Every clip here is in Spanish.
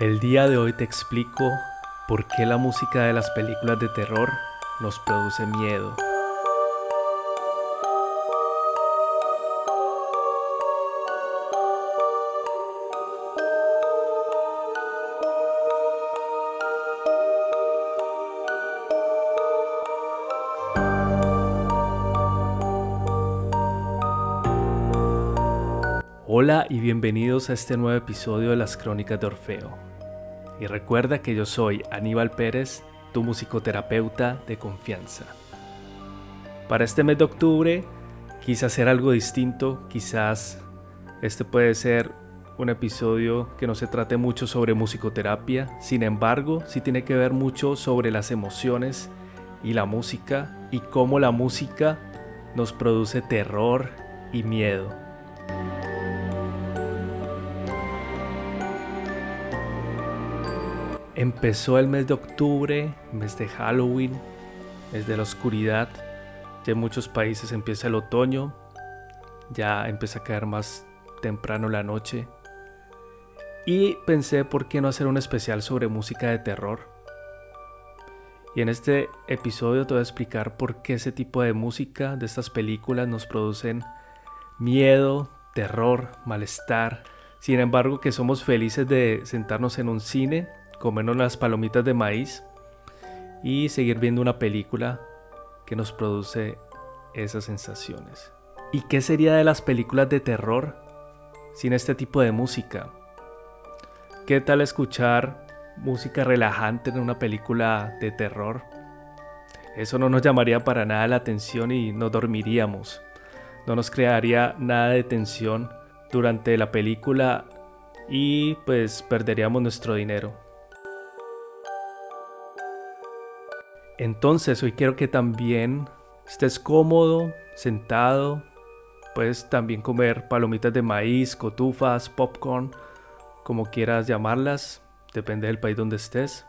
El día de hoy te explico por qué la música de las películas de terror nos produce miedo. Hola y bienvenidos a este nuevo episodio de las Crónicas de Orfeo. Y recuerda que yo soy Aníbal Pérez, tu musicoterapeuta de confianza. Para este mes de octubre quise hacer algo distinto, quizás este puede ser un episodio que no se trate mucho sobre musicoterapia, sin embargo sí tiene que ver mucho sobre las emociones y la música y cómo la música nos produce terror y miedo. Empezó el mes de octubre, mes de Halloween, mes de la oscuridad. Ya en muchos países empieza el otoño, ya empieza a caer más temprano la noche. Y pensé por qué no hacer un especial sobre música de terror. Y en este episodio te voy a explicar por qué ese tipo de música de estas películas nos producen miedo, terror, malestar. Sin embargo, que somos felices de sentarnos en un cine comernos las palomitas de maíz y seguir viendo una película que nos produce esas sensaciones. ¿Y qué sería de las películas de terror sin este tipo de música? ¿Qué tal escuchar música relajante en una película de terror? Eso no nos llamaría para nada la atención y nos dormiríamos. No nos crearía nada de tensión durante la película y pues perderíamos nuestro dinero. Entonces hoy quiero que también estés cómodo, sentado. Puedes también comer palomitas de maíz, cotufas, popcorn, como quieras llamarlas, depende del país donde estés.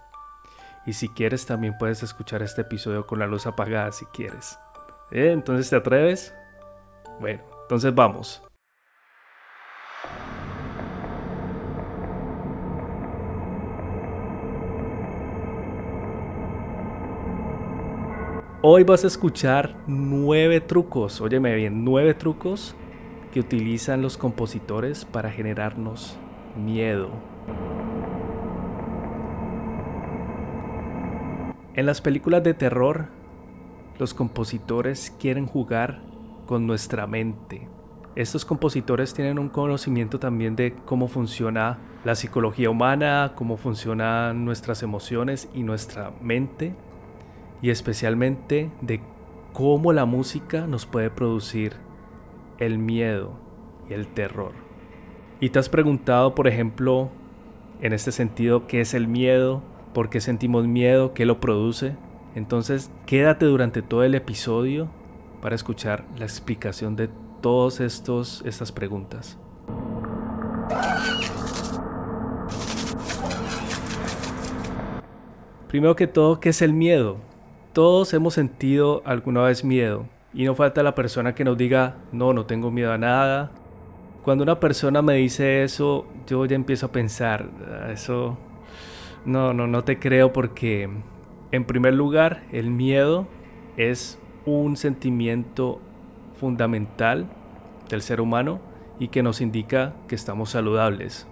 Y si quieres también puedes escuchar este episodio con la luz apagada si quieres. ¿Eh? Entonces te atreves? Bueno, entonces vamos. Hoy vas a escuchar nueve trucos, óyeme bien, nueve trucos que utilizan los compositores para generarnos miedo. En las películas de terror, los compositores quieren jugar con nuestra mente. Estos compositores tienen un conocimiento también de cómo funciona la psicología humana, cómo funcionan nuestras emociones y nuestra mente y especialmente de cómo la música nos puede producir el miedo y el terror. Y te has preguntado, por ejemplo, en este sentido, qué es el miedo, por qué sentimos miedo, qué lo produce. Entonces, quédate durante todo el episodio para escuchar la explicación de todas estas preguntas. Primero que todo, ¿qué es el miedo? Todos hemos sentido alguna vez miedo y no falta la persona que nos diga, no, no tengo miedo a nada. Cuando una persona me dice eso, yo ya empiezo a pensar, ah, eso, no, no, no te creo porque, en primer lugar, el miedo es un sentimiento fundamental del ser humano y que nos indica que estamos saludables.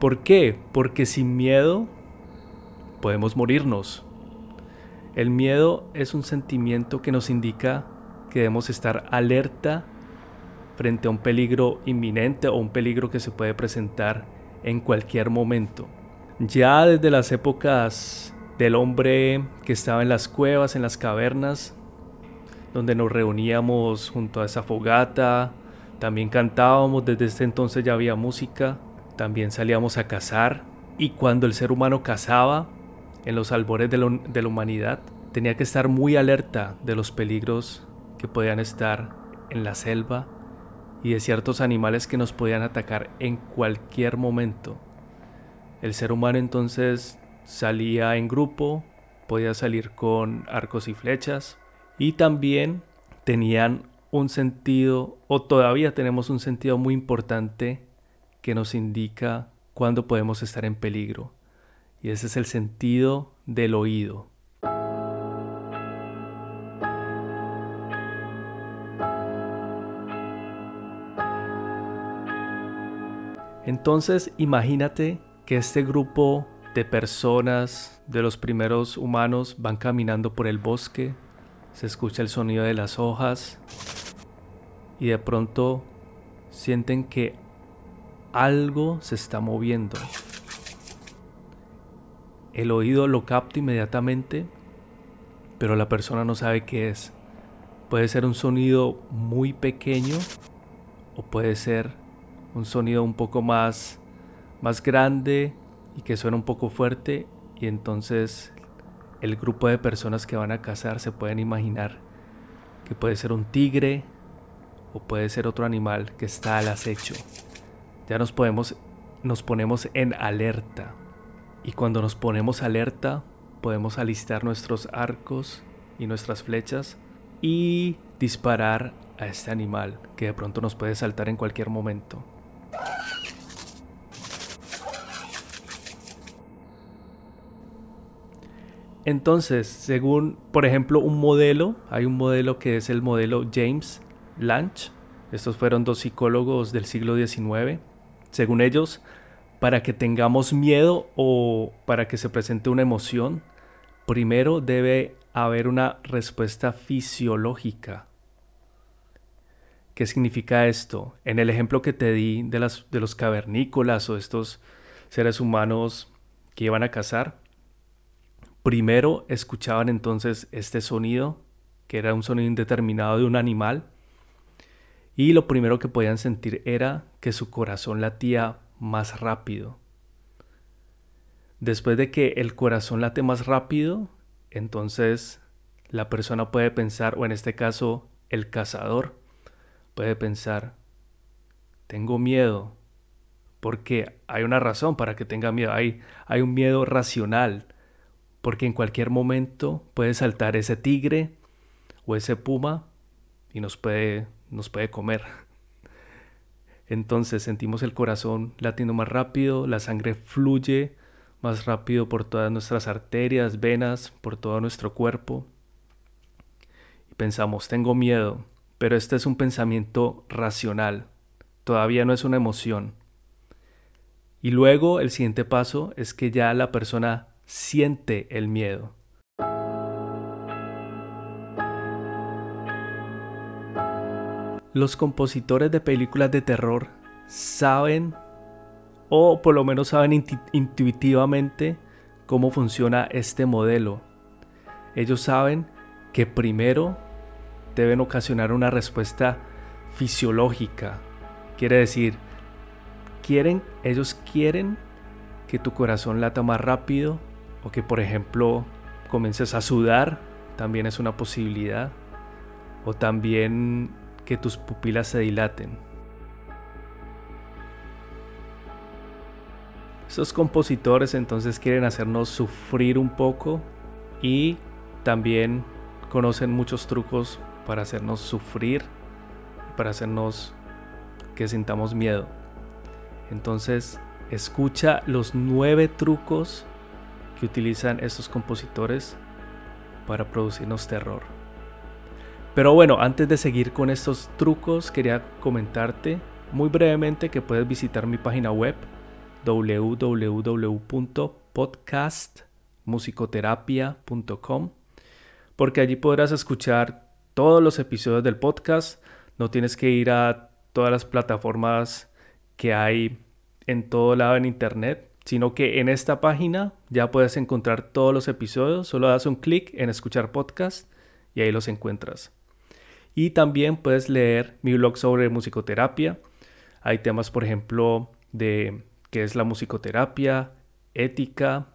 ¿Por qué? Porque sin miedo podemos morirnos. El miedo es un sentimiento que nos indica que debemos estar alerta frente a un peligro inminente o un peligro que se puede presentar en cualquier momento. Ya desde las épocas del hombre que estaba en las cuevas, en las cavernas, donde nos reuníamos junto a esa fogata, también cantábamos, desde ese entonces ya había música, también salíamos a cazar y cuando el ser humano cazaba, en los albores de, la humanidad, tenía que estar muy alerta de los peligros que podían estar en la selva y de ciertos animales que nos podían atacar en cualquier momento. El ser humano entonces salía en grupo, podía salir con arcos y flechas y también tenían un sentido, o todavía tenemos un sentido muy importante que nos indica cuándo podemos estar en peligro. Y ese es el sentido del oído. Entonces imagínate que este grupo de personas, de los primeros humanos, van caminando por el bosque, se escucha el sonido de las hojas y de pronto sienten que algo se está moviendo. El oído lo capta inmediatamente, pero la persona no sabe qué es. Puede ser un sonido muy pequeño o puede ser un sonido un poco más, más grande y que suena un poco fuerte y entonces el grupo de personas que van a cazar se pueden imaginar que puede ser un tigre o puede ser otro animal que está al acecho. Ya nos podemos nos ponemos en alerta y cuando nos ponemos alerta podemos alistar nuestros arcos y nuestras flechas y disparar a este animal que de pronto nos puede saltar en cualquier momento. Entonces, según, por ejemplo, un modelo, hay un modelo que es el modelo James Lange. Estos fueron dos psicólogos del siglo XIX. Según ellos, para que tengamos miedo o para que se presente una emoción, primero debe haber una respuesta fisiológica. ¿Qué significa esto? En el ejemplo que te di de, de los cavernícolas o estos seres humanos que iban a cazar, Primero escuchaban entonces este sonido, que era un sonido indeterminado de un animal, y lo primero que podían sentir era que su corazón latía más rápido. Después de que el corazón late más rápido, entonces la persona puede pensar, o en este caso el cazador, puede pensar, tengo miedo, porque hay una razón para que tenga miedo, hay, hay un miedo racional, porque en cualquier momento puede saltar ese tigre o ese puma y nos puede, nos puede comer. Entonces sentimos el corazón latiendo más rápido, la sangre fluye más rápido por todas nuestras arterias, venas, por todo nuestro cuerpo. Y pensamos, tengo miedo, pero este es un pensamiento racional, todavía no es una emoción. Y luego el siguiente paso es que ya la persona siente el miedo. Los compositores de películas de terror saben, o por lo menos saben intuitivamente, cómo funciona este modelo. Ellos saben que primero deben ocasionar una respuesta fisiológica. Quiere decir, quieren, ellos quieren que tu corazón lata más rápido, o que por ejemplo comiences a sudar, también es una posibilidad. O también que tus pupilas se dilaten. Estos compositores entonces quieren hacernos sufrir un poco y también conocen muchos trucos para hacernos sufrir, para hacernos que sintamos miedo. Entonces, escucha los nueve trucos que utilizan estos compositores para producirnos terror. Pero bueno, antes de seguir con estos trucos, quería comentarte muy brevemente que puedes visitar mi página web www.podcastmusicoterapia.com porque allí podrás escuchar todos los episodios del podcast. No tienes que ir a todas las plataformas que hay en todo lado en internet sino que en esta página ya puedes encontrar todos los episodios, solo das un clic en escuchar podcast y ahí los encuentras. Y también puedes leer mi blog sobre musicoterapia. Hay temas, por ejemplo, de qué es la musicoterapia, ética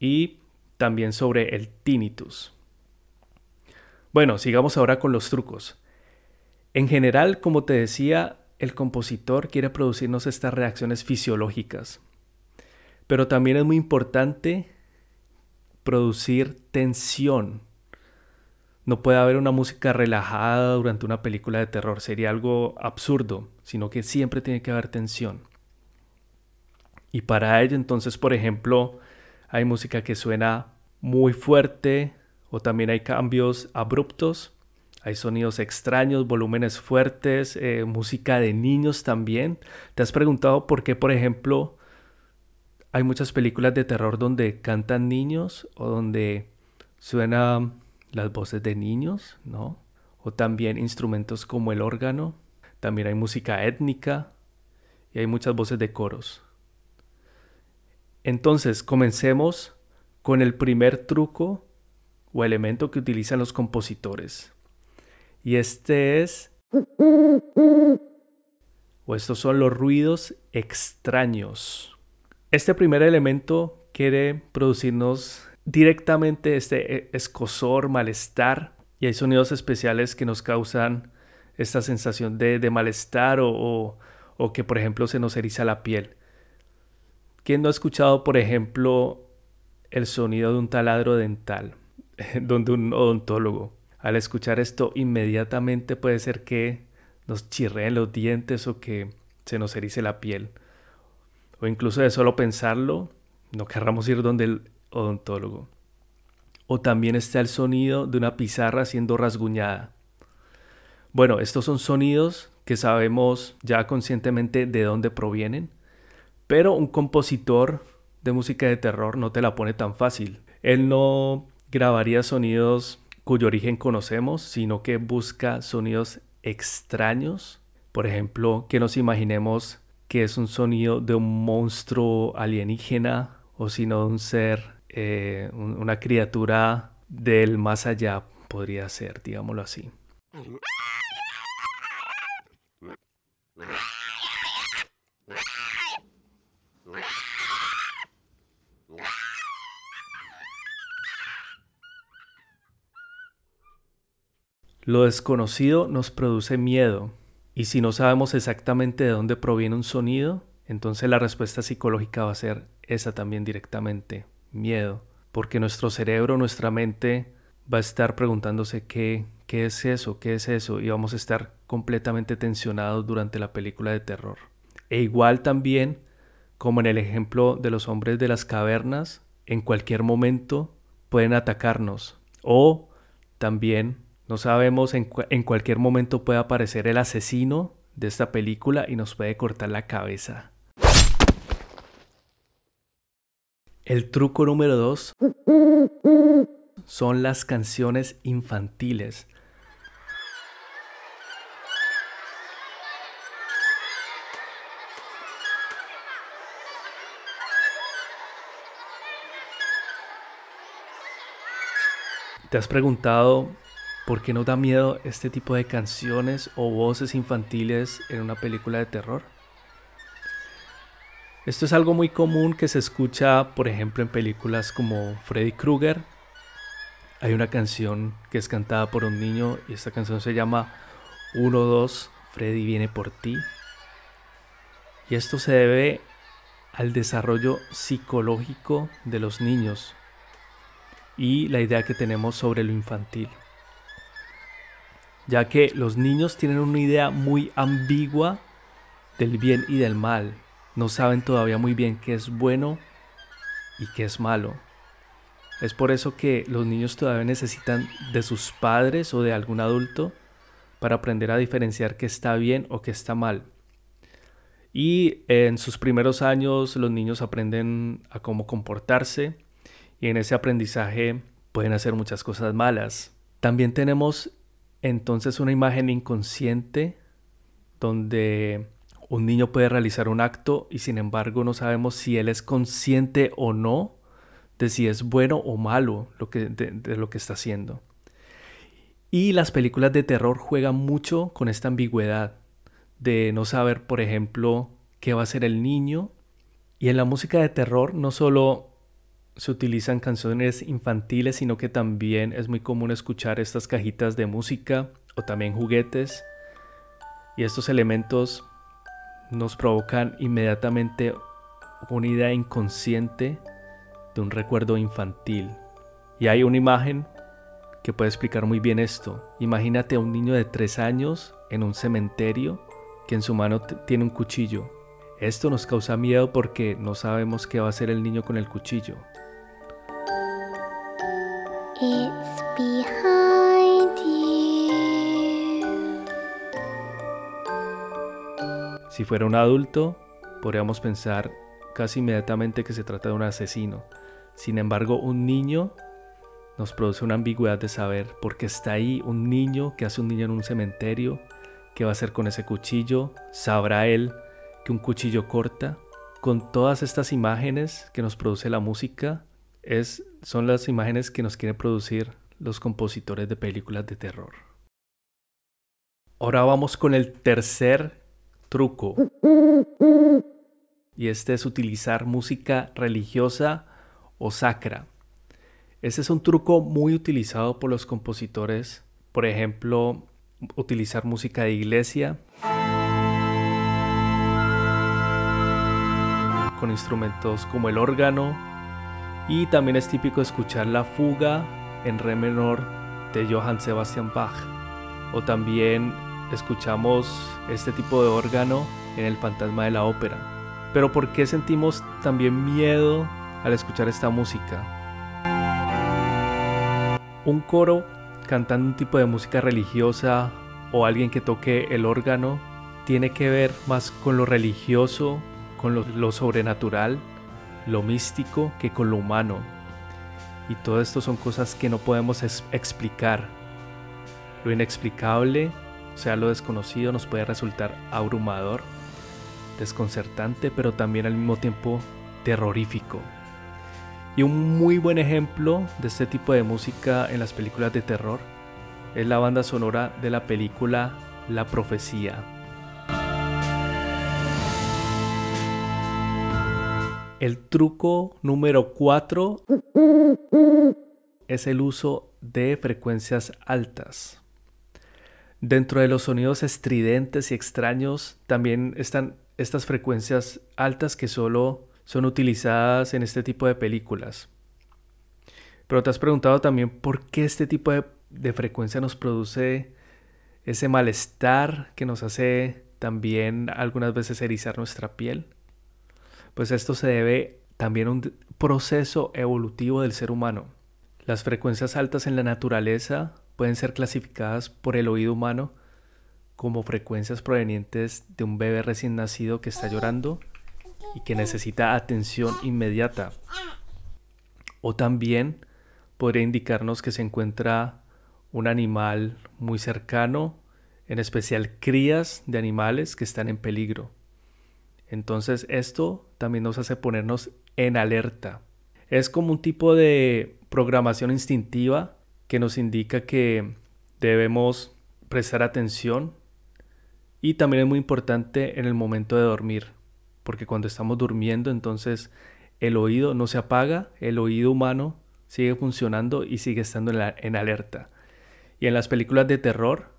y también sobre el tinnitus. Bueno, sigamos ahora con los trucos. En general, como te decía, el compositor quiere producirnos estas reacciones fisiológicas, pero también es muy importante producir tensión. No puede haber una música relajada durante una película de terror, sería algo absurdo, sino que siempre tiene que haber tensión. Y para ello entonces, por ejemplo, hay música que suena muy fuerte o también hay cambios abruptos, hay sonidos extraños, volúmenes fuertes, eh, música de niños también. ¿Te has preguntado por qué, por ejemplo, hay muchas películas de terror donde cantan niños o donde suenan las voces de niños, ¿no? O también instrumentos como el órgano. También hay música étnica y hay muchas voces de coros. Entonces, comencemos con el primer truco o elemento que utilizan los compositores. Y este es... O estos son los ruidos extraños. Este primer elemento quiere producirnos directamente este e, escosor, malestar. Y hay sonidos especiales que nos causan esta sensación de, malestar o, o que, por ejemplo, se nos eriza la piel. ¿Quién no ha escuchado, por ejemplo, el sonido de un taladro dental, donde un odontólogo, al escuchar esto, inmediatamente puede ser que nos chirreen los dientes o que se nos erice la piel? O incluso de solo pensarlo, no querramos ir donde el odontólogo. O también está el sonido de una pizarra siendo rasguñada. Bueno, estos son sonidos que sabemos ya conscientemente de dónde provienen, pero un compositor de música de terror no te la pone tan fácil. Él no grabaría sonidos cuyo origen conocemos, sino que busca sonidos extraños. Por ejemplo, que nos imaginemos que es un sonido de un monstruo alienígena o sino de un ser, eh, una criatura del más allá, podría ser, digámoslo así. Lo desconocido nos produce miedo, y si no sabemos exactamente de dónde proviene un sonido, entonces la respuesta psicológica va a ser esa también directamente, miedo, porque nuestro cerebro, nuestra mente va a estar preguntándose qué, qué es eso, qué es eso, y vamos a estar completamente tensionados durante la película de terror. E igual también, como en el ejemplo de los hombres de las cavernas, en cualquier momento pueden atacarnos o también no sabemos, en, en cualquier momento puede aparecer el asesino de esta película y nos puede cortar la cabeza. El truco número dos son las canciones infantiles. ¿Te has preguntado ¿Por qué no da miedo este tipo de canciones o voces infantiles en una película de terror? Esto es algo muy común que se escucha, por ejemplo, en películas como Freddy Krueger. Hay una canción que es cantada por un niño y esta canción se llama 1-2, Freddy viene por ti. Y esto se debe al desarrollo psicológico de los niños y la idea que tenemos sobre lo infantil ya que los niños tienen una idea muy ambigua del bien y del mal. No saben todavía muy bien qué es bueno y qué es malo. Es por eso que los niños todavía necesitan de sus padres o de algún adulto para aprender a diferenciar qué está bien o qué está mal. Y en sus primeros años los niños aprenden a cómo comportarse y en ese aprendizaje pueden hacer muchas cosas malas. También tenemos entonces una imagen inconsciente donde un niño puede realizar un acto y sin embargo no sabemos si él es consciente o no de si es bueno o malo lo que, de, lo que está haciendo. Y las películas de terror juegan mucho con esta ambigüedad de no saber, por ejemplo, qué va a hacer el niño. Y en la música de terror no solo se utilizan canciones infantiles, sino que también es muy común escuchar estas cajitas de música o también juguetes. Y estos elementos nos provocan inmediatamente una idea inconsciente de un recuerdo infantil. Y hay una imagen que puede explicar muy bien esto. Imagínate a un niño de tres años en un cementerio que en su mano tiene un cuchillo. Esto nos causa miedo porque no sabemos qué va a hacer el niño con el cuchillo. Si fuera un adulto, podríamos pensar casi inmediatamente que se trata de un asesino. Sin embargo, un niño nos produce una ambigüedad de saber porque está ahí un niño que hace un niño en un cementerio, qué va a hacer con ese cuchillo, sabrá él que un cuchillo corta. Con todas estas imágenes que nos produce la música, es, son las imágenes que nos quieren producir los compositores de películas de terror. Ahora vamos con el tercer truco. Y este es utilizar música religiosa o sacra. Este es un truco muy utilizado por los compositores. Por ejemplo, utilizar música de iglesia. Con instrumentos como el órgano. Y también es típico escuchar la fuga en re menor de Johann Sebastian Bach. O también escuchamos este tipo de órgano en El fantasma de la ópera. Pero ¿por qué sentimos también miedo al escuchar esta música? Un coro cantando un tipo de música religiosa o alguien que toque el órgano tiene que ver más con lo religioso, con lo, sobrenatural, lo místico que con lo humano. Y todo esto son cosas que no podemos explicar. Lo inexplicable o sea, lo desconocido nos puede resultar abrumador, desconcertante, pero también al mismo tiempo terrorífico. Y un muy buen ejemplo de este tipo de música en las películas de terror es la banda sonora de la película La Profecía. El truco número 4 es el uso de frecuencias altas. Dentro de los sonidos estridentes y extraños también están estas frecuencias altas que solo son utilizadas en este tipo de películas. Pero te has preguntado también por qué este tipo de, frecuencia nos produce ese malestar que nos hace también algunas veces erizar nuestra piel. Pues esto se debe también a un proceso evolutivo del ser humano. Las frecuencias altas en la naturaleza pueden ser clasificadas por el oído humano como frecuencias provenientes de un bebé recién nacido que está llorando y que necesita atención inmediata. O también podría indicarnos que se encuentra un animal muy cercano, en especial crías de animales que están en peligro. Entonces esto también nos hace ponernos en alerta. Es como un tipo de programación instintiva que nos indica que debemos prestar atención y también es muy importante en el momento de dormir, porque cuando estamos durmiendo entonces el oído no se apaga, el oído humano sigue funcionando y sigue estando en, alerta. Y en las películas de terror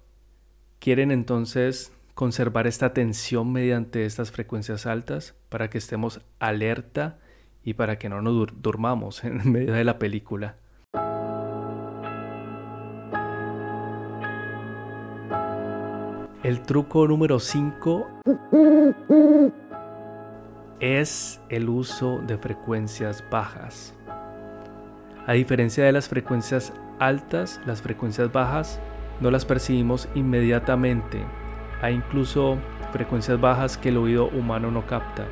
quieren entonces conservar esta atención mediante estas frecuencias altas para que estemos alerta y para que no nos durmamos en medio de la película. El truco número 5 es el uso de frecuencias bajas. A diferencia de las frecuencias altas, las frecuencias bajas no las percibimos inmediatamente. Hay incluso frecuencias bajas que el oído humano no capta.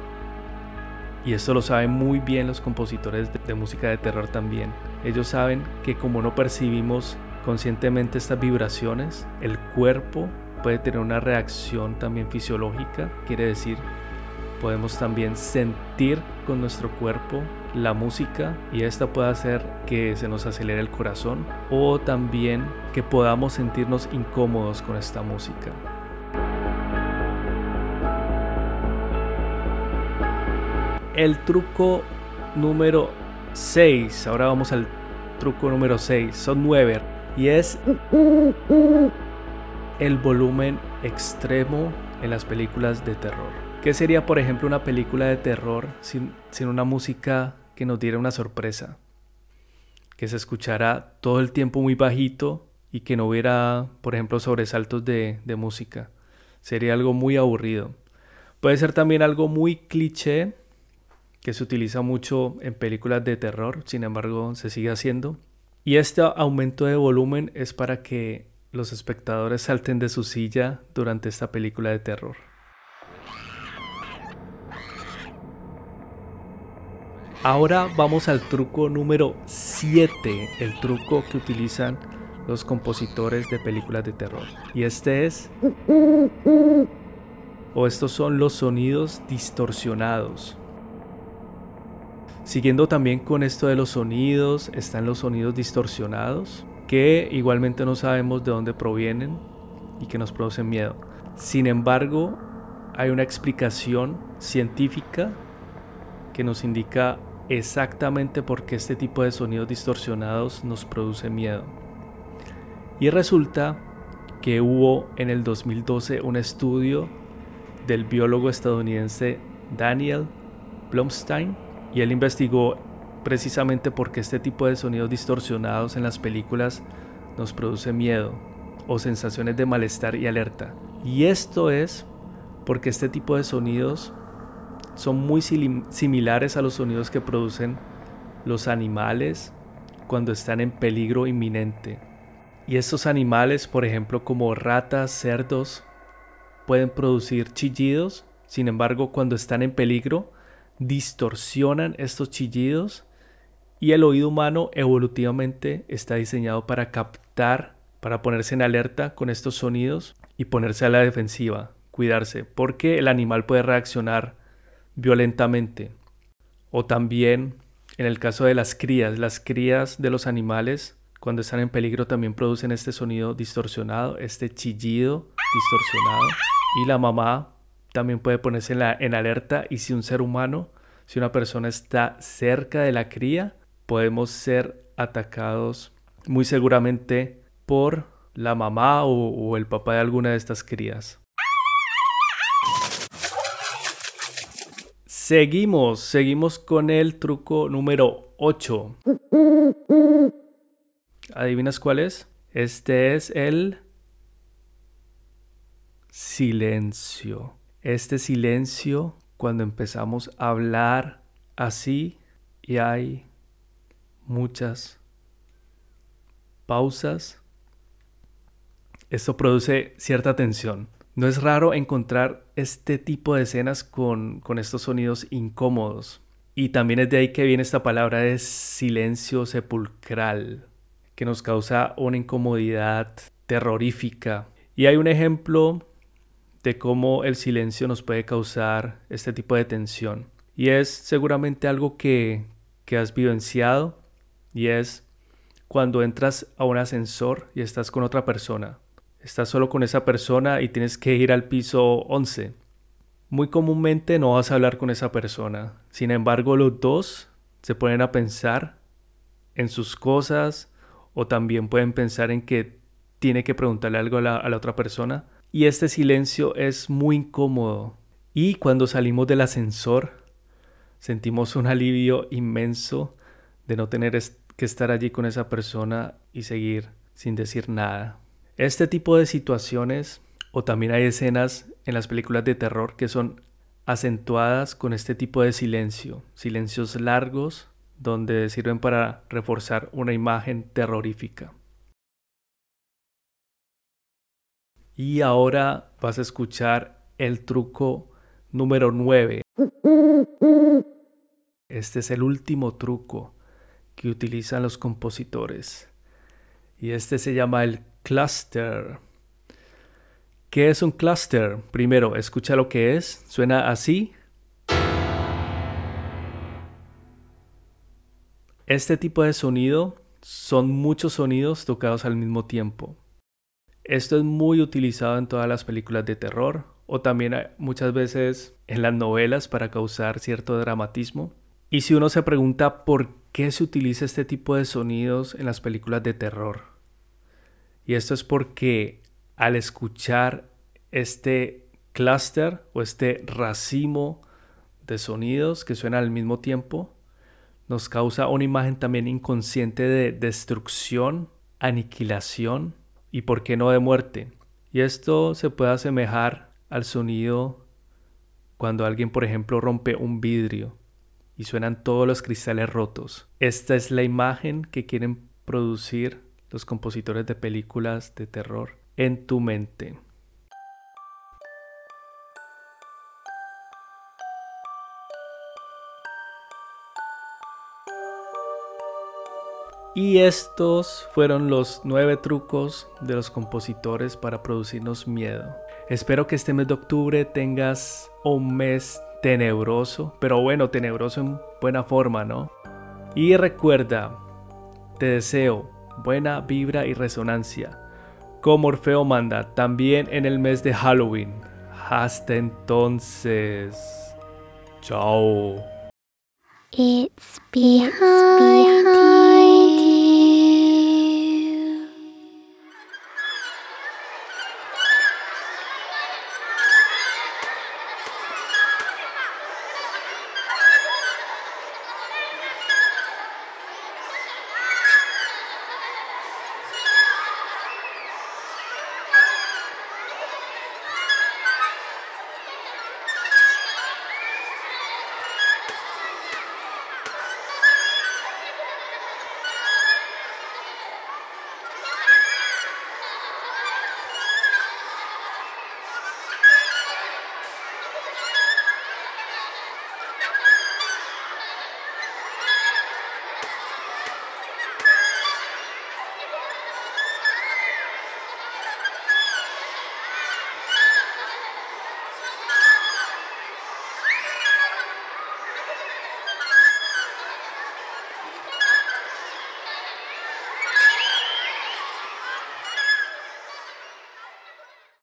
Y esto lo saben muy bien los compositores de, música de terror también. Ellos saben que como no percibimos conscientemente estas vibraciones, el cuerpo puede tener una reacción también fisiológica, quiere decir, podemos también sentir con nuestro cuerpo la música y esta puede hacer que se nos acelere el corazón o también que podamos sentirnos incómodos con esta música. El truco número 6, ahora vamos al truco número 6, son 9 y es el volumen extremo en las películas de terror. ¿Qué sería, por ejemplo, una película de terror sin, una música que nos diera una sorpresa? Que se escuchara todo el tiempo muy bajito y que no hubiera, por ejemplo, sobresaltos de, de música. Sería algo muy aburrido. Puede ser también algo muy cliché que se utiliza mucho en películas de terror, sin embargo se sigue haciendo. Y este aumento de volumen es para que los espectadores salten de su silla durante esta película de terror. Ahora vamos al truco número 7, el truco que utilizan los compositores de películas de terror. Y este es... O estos son los sonidos distorsionados. Siguiendo también con esto de los sonidos, están los sonidos distorsionados, que igualmente no sabemos de dónde provienen y que nos producen miedo. Sin embargo, hay una explicación científica que nos indica exactamente por qué este tipo de sonidos distorsionados nos produce miedo. Y resulta que hubo en el 2012 un estudio del biólogo estadounidense Daniel Blumstein y él investigó precisamente por qué este tipo de sonidos distorsionados en las películas nos produce miedo o sensaciones de malestar y alerta. Y esto es porque este tipo de sonidos son muy similares a los sonidos que producen los animales cuando están en peligro inminente. Y estos animales, por ejemplo, como ratas, cerdos, pueden producir chillidos, sin embargo, cuando están en peligro, distorsionan estos chillidos y el oído humano evolutivamente está diseñado para captar, para ponerse en alerta con estos sonidos y ponerse a la defensiva, cuidarse, porque el animal puede reaccionar violentamente. O también en el caso de las crías, las crías de los animales cuando están en peligro también producen este sonido distorsionado, este chillido distorsionado. Y la mamá también puede ponerse en, alerta y si un ser humano, si una persona está cerca de la cría, podemos ser atacados muy seguramente por la mamá o, o el papá de alguna de estas crías. Seguimos, seguimos con el truco número 8. ¿Adivinas cuál es? Este es el silencio. Este silencio cuando empezamos a hablar así y hay muchas pausas. Esto produce cierta tensión. No es raro encontrar este tipo de escenas con, estos sonidos incómodos. Y también es de ahí que viene esta palabra de silencio sepulcral, que nos causa una incomodidad terrorífica. Y hay un ejemplo de cómo el silencio nos puede causar este tipo de tensión. Y es seguramente algo que, que has vivenciado y es cuando entras a un ascensor y estás con otra persona estás solo con esa persona y tienes que ir al piso 11. Muy comúnmente no vas a hablar con esa persona. Sin embargo, los dos se ponen a pensar en sus cosas o también pueden pensar en que tiene que preguntarle algo a la, a la otra persona. Y este silencio es muy incómodo. Y cuando salimos del ascensor, sentimos un alivio inmenso de no tener que estar allí con esa persona y seguir sin decir nada. Este tipo de situaciones, o también hay escenas en las películas de terror que son acentuadas con este tipo de silencio, silencios largos donde sirven para reforzar una imagen terrorífica. Y ahora vas a escuchar el truco número 9. Este es el último truco que utilizan los compositores. Y este se llama el Cluster. ¿Qué es un cluster? Primero, escucha lo que es. Suena así. Este tipo de sonido son muchos sonidos tocados al mismo tiempo. Esto es muy utilizado en todas las películas de terror o también muchas veces en las novelas para causar cierto dramatismo. Y si uno se pregunta por qué se utiliza este tipo de sonidos en las películas de terror, y esto es porque al escuchar este clúster o este racimo de sonidos que suenan al mismo tiempo, nos causa una imagen también inconsciente de destrucción, aniquilación y, por qué no, de muerte. Y esto se puede asemejar al sonido cuando alguien, por ejemplo, rompe un vidrio y suenan todos los cristales rotos. Esta es la imagen que quieren producir los compositores de películas de terror en tu mente. Y estos fueron los nueve trucos de los compositores para producirnos miedo. Espero que este mes de octubre tengas un mes tenebroso, pero bueno, tenebroso en buena forma, ¿no? Y recuerda, te deseo buena vibra y resonancia. Como Orfeo manda, también en el mes de Halloween. Hasta entonces. Chao.